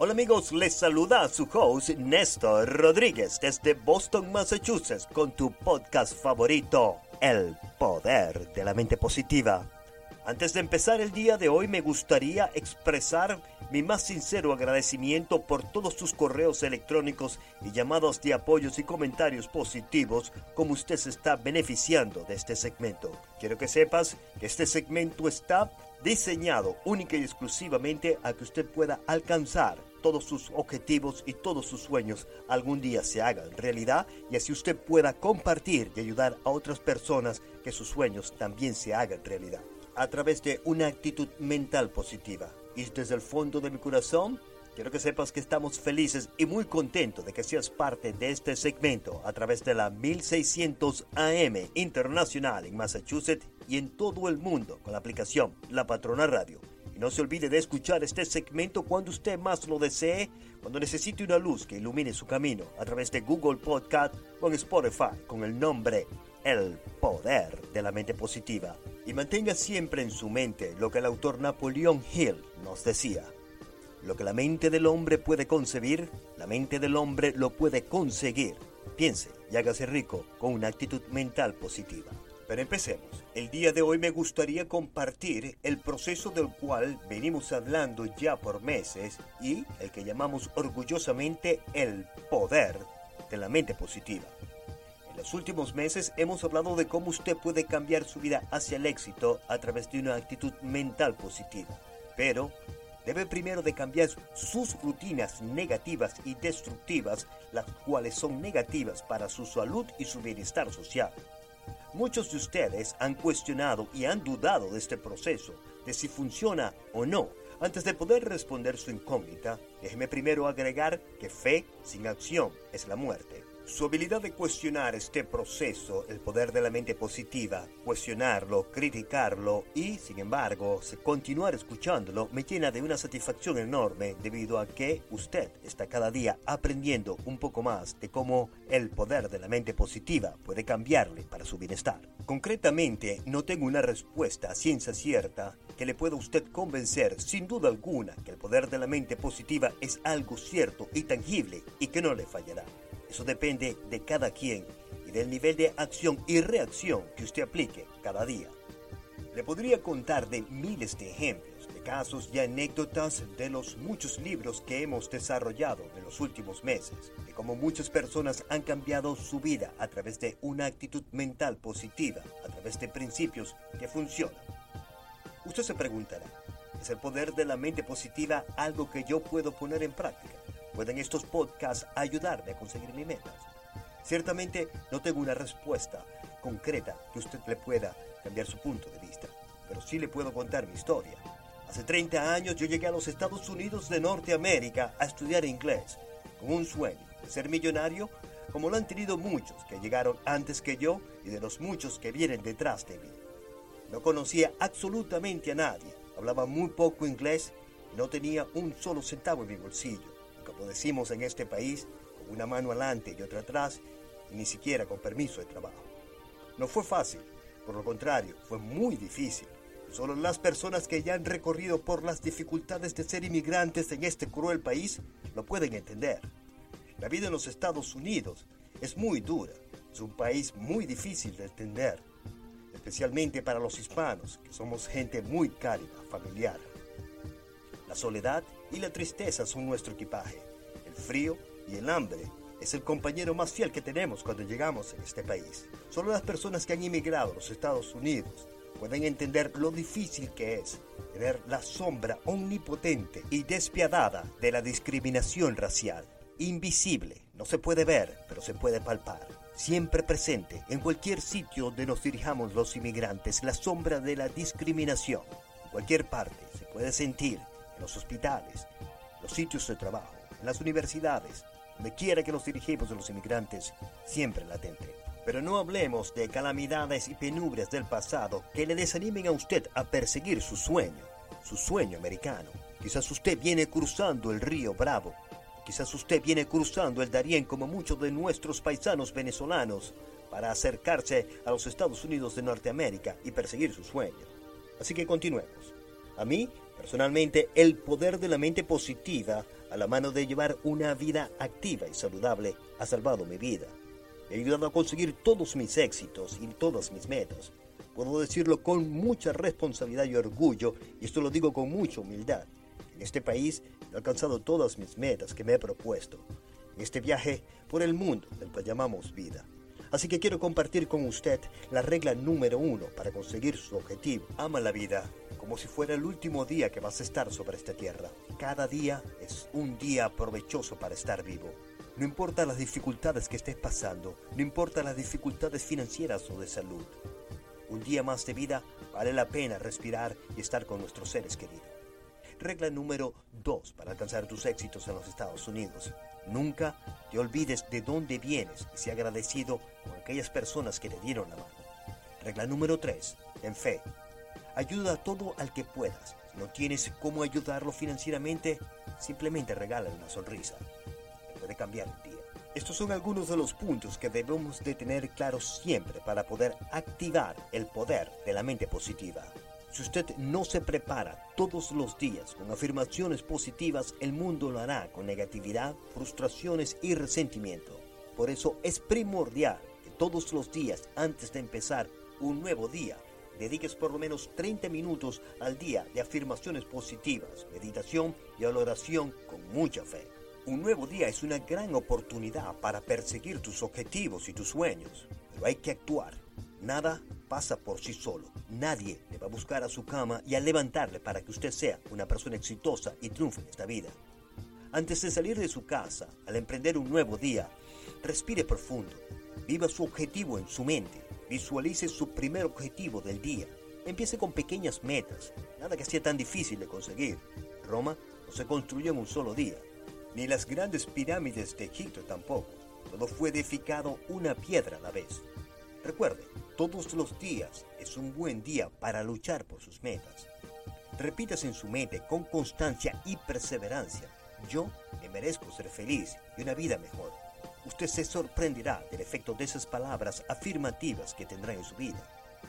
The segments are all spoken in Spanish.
Hola amigos, les saluda su host Néstor Rodríguez desde Boston, Massachusetts con tu podcast favorito, El Poder de la Mente Positiva. Antes de empezar el día de hoy me gustaría expresar mi más sincero agradecimiento por todos sus correos electrónicos y llamados de apoyos y comentarios positivos como usted se está beneficiando de este segmento. Quiero que sepas que este segmento está diseñado única y exclusivamente a que usted pueda alcanzar todos sus objetivos y todos sus sueños algún día se hagan realidad y así usted pueda compartir y ayudar a otras personas que sus sueños también se hagan realidad a través de una actitud mental positiva. Y desde el fondo de mi corazón, quiero que sepas que estamos felices y muy contentos de que seas parte de este segmento a través de la 1600 AM Internacional en Massachusetts y en todo el mundo con la aplicación La Patrona Radio no se olvide de escuchar este segmento cuando usted más lo desee, cuando necesite una luz que ilumine su camino a través de Google Podcast o en Spotify con el nombre El Poder de la Mente Positiva. Y mantenga siempre en su mente lo que el autor Napoleón Hill nos decía. Lo que la mente del hombre puede concebir, la mente del hombre lo puede conseguir. Piense y hágase rico con una actitud mental positiva. Pero empecemos. El día de hoy me gustaría compartir el proceso del cual venimos hablando ya por meses y el que llamamos orgullosamente el poder de la mente positiva. En los últimos meses hemos hablado de cómo usted puede cambiar su vida hacia el éxito a través de una actitud mental positiva. Pero debe primero de cambiar sus rutinas negativas y destructivas, las cuales son negativas para su salud y su bienestar social. Muchos de ustedes han cuestionado y han dudado de este proceso, de si funciona o no. Antes de poder responder su incógnita, déjeme primero agregar que fe sin acción es la muerte. Su habilidad de cuestionar este proceso, el poder de la mente positiva, cuestionarlo, criticarlo y, sin embargo, continuar escuchándolo, me llena de una satisfacción enorme debido a que usted está cada día aprendiendo un poco más de cómo el poder de la mente positiva puede cambiarle para su bienestar. Concretamente, no tengo una respuesta a ciencia cierta que le pueda usted convencer sin duda alguna que el poder de la mente positiva es algo cierto y tangible y que no le fallará. Eso depende de cada quien y del nivel de acción y reacción que usted aplique cada día. Le podría contar de miles de ejemplos, de casos y anécdotas de los muchos libros que hemos desarrollado en los últimos meses, de cómo muchas personas han cambiado su vida a través de una actitud mental positiva, a través de principios que funcionan. Usted se preguntará, ¿es el poder de la mente positiva algo que yo puedo poner en práctica? ¿Pueden estos podcasts ayudarme a conseguir mis metas? Ciertamente no tengo una respuesta concreta que usted le pueda cambiar su punto de vista, pero sí le puedo contar mi historia. Hace 30 años yo llegué a los Estados Unidos de Norteamérica a estudiar inglés, con un sueño de ser millonario, como lo han tenido muchos que llegaron antes que yo y de los muchos que vienen detrás de mí. No conocía absolutamente a nadie, hablaba muy poco inglés y no tenía un solo centavo en mi bolsillo como decimos en este país, con una mano adelante y otra atrás, y ni siquiera con permiso de trabajo. No fue fácil, por lo contrario, fue muy difícil. Solo las personas que ya han recorrido por las dificultades de ser inmigrantes en este cruel país lo pueden entender. La vida en los Estados Unidos es muy dura, es un país muy difícil de entender, especialmente para los hispanos, que somos gente muy cálida, familiar. La soledad y la tristeza son nuestro equipaje. El frío y el hambre es el compañero más fiel que tenemos cuando llegamos en este país. Solo las personas que han inmigrado a los Estados Unidos pueden entender lo difícil que es tener la sombra omnipotente y despiadada de la discriminación racial. Invisible, no se puede ver, pero se puede palpar. Siempre presente en cualquier sitio donde nos dirijamos los inmigrantes, la sombra de la discriminación. En cualquier parte se puede sentir los hospitales, los sitios de trabajo, las universidades, donde quiera que nos dirigimos de los inmigrantes, siempre latente. Pero no hablemos de calamidades y penurias del pasado que le desanimen a usted a perseguir su sueño, su sueño americano. Quizás usted viene cruzando el río Bravo, quizás usted viene cruzando el Darién como muchos de nuestros paisanos venezolanos para acercarse a los Estados Unidos de Norteamérica y perseguir su sueño. Así que continuemos. A mí Personalmente, el poder de la mente positiva a la mano de llevar una vida activa y saludable ha salvado mi vida. Me ha ayudado a conseguir todos mis éxitos y todas mis metas. Puedo decirlo con mucha responsabilidad y orgullo, y esto lo digo con mucha humildad. En este país he alcanzado todas mis metas que me he propuesto. En este viaje por el mundo, del que llamamos vida. Así que quiero compartir con usted la regla número uno para conseguir su objetivo. Ama la vida como si fuera el último día que vas a estar sobre esta tierra. Cada día es un día provechoso para estar vivo. No importa las dificultades que estés pasando, no importa las dificultades financieras o de salud. Un día más de vida vale la pena respirar y estar con nuestros seres queridos. Regla número 2 para alcanzar tus éxitos en los Estados Unidos. Nunca te olvides de dónde vienes y sea agradecido con aquellas personas que te dieron la mano. Regla número 3. En fe. Ayuda a todo al que puedas. Si no tienes cómo ayudarlo financieramente, simplemente regala una sonrisa. puede cambiar el día. Estos son algunos de los puntos que debemos de tener claros siempre para poder activar el poder de la mente positiva. Si usted no se prepara todos los días con afirmaciones positivas, el mundo lo hará con negatividad, frustraciones y resentimiento. Por eso es primordial que todos los días antes de empezar un nuevo día, dediques por lo menos 30 minutos al día de afirmaciones positivas, meditación y oración con mucha fe. Un nuevo día es una gran oportunidad para perseguir tus objetivos y tus sueños, pero hay que actuar. Nada pasa por sí solo. Nadie le va a buscar a su cama y a levantarle para que usted sea una persona exitosa y triunfe en esta vida. Antes de salir de su casa, al emprender un nuevo día, respire profundo, viva su objetivo en su mente, visualice su primer objetivo del día. Empiece con pequeñas metas, nada que sea tan difícil de conseguir. Roma no se construyó en un solo día, ni las grandes pirámides de Egipto tampoco. Todo fue edificado una piedra a la vez. Recuerde, todos los días es un buen día para luchar por sus metas. Repítase en su mente con constancia y perseverancia. Yo me merezco ser feliz y una vida mejor. Usted se sorprenderá del efecto de esas palabras afirmativas que tendrá en su vida.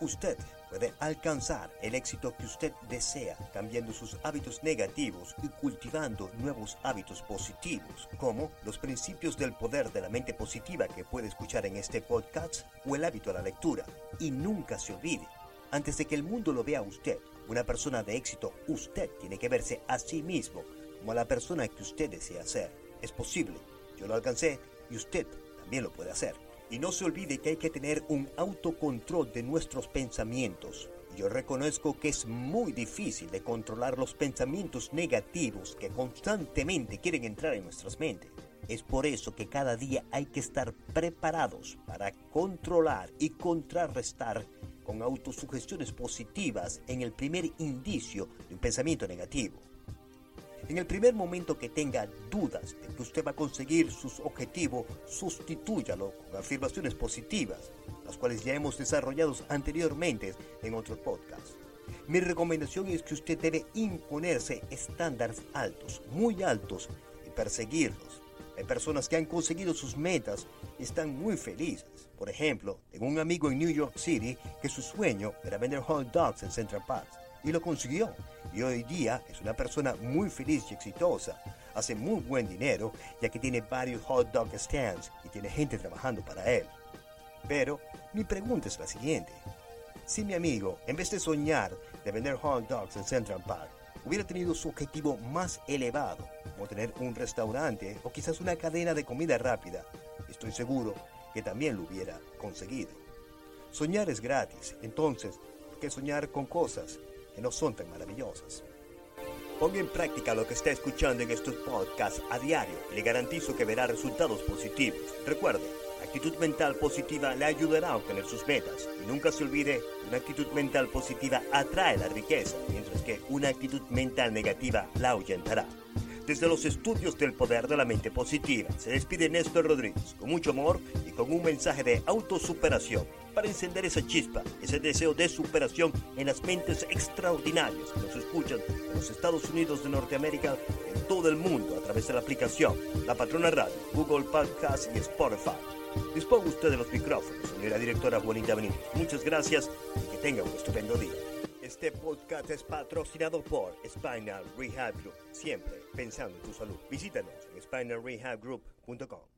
Usted puede alcanzar el éxito que usted desea cambiando sus hábitos negativos y cultivando nuevos hábitos positivos, como los principios del poder de la mente positiva que puede escuchar en este podcast o el hábito a la lectura. Y nunca se olvide, antes de que el mundo lo vea a usted, una persona de éxito, usted tiene que verse a sí mismo como la persona que usted desea ser. Es posible, yo lo alcancé y usted también lo puede hacer. Y no se olvide que hay que tener un autocontrol de nuestros pensamientos. Yo reconozco que es muy difícil de controlar los pensamientos negativos que constantemente quieren entrar en nuestras mentes. Es por eso que cada día hay que estar preparados para controlar y contrarrestar con autosugestiones positivas en el primer indicio de un pensamiento negativo. En el primer momento que tenga dudas de que usted va a conseguir sus objetivos, sustitúyalo con afirmaciones positivas, las cuales ya hemos desarrollado anteriormente en otros podcasts. Mi recomendación es que usted debe imponerse estándares altos, muy altos, y perseguirlos. Hay personas que han conseguido sus metas y están muy felices. Por ejemplo, tengo un amigo en New York City que su sueño era vender hot dogs en Central Park y lo consiguió. Y hoy día es una persona muy feliz y exitosa. Hace muy buen dinero ya que tiene varios hot dog stands y tiene gente trabajando para él. Pero mi pregunta es la siguiente. Si mi amigo, en vez de soñar de vender hot dogs en Central Park, hubiera tenido su objetivo más elevado, como tener un restaurante o quizás una cadena de comida rápida, estoy seguro que también lo hubiera conseguido. Soñar es gratis, entonces, ¿por qué soñar con cosas que no son tan maravillosas. Ponga en práctica lo que está escuchando en estos podcasts a diario y le garantizo que verá resultados positivos. Recuerde, actitud mental positiva le ayudará a obtener sus metas. Y nunca se olvide, una actitud mental positiva atrae la riqueza, mientras que una actitud mental negativa la ahuyentará. Desde los estudios del poder de la mente positiva, se despide Néstor Rodríguez con mucho amor y con un mensaje de autosuperación para encender esa chispa, ese deseo de superación en las mentes extraordinarias que nos escuchan en los Estados Unidos de Norteamérica, en todo el mundo a través de la aplicación La Patrona Radio, Google Podcast y Spotify. Disponga usted de los micrófonos, señora directora Juanita Benítez. Muchas gracias y que tenga un estupendo día. Este podcast es patrocinado por Spinal Rehab Group, siempre pensando en tu salud. Visítanos en spinalrehabgroup.com.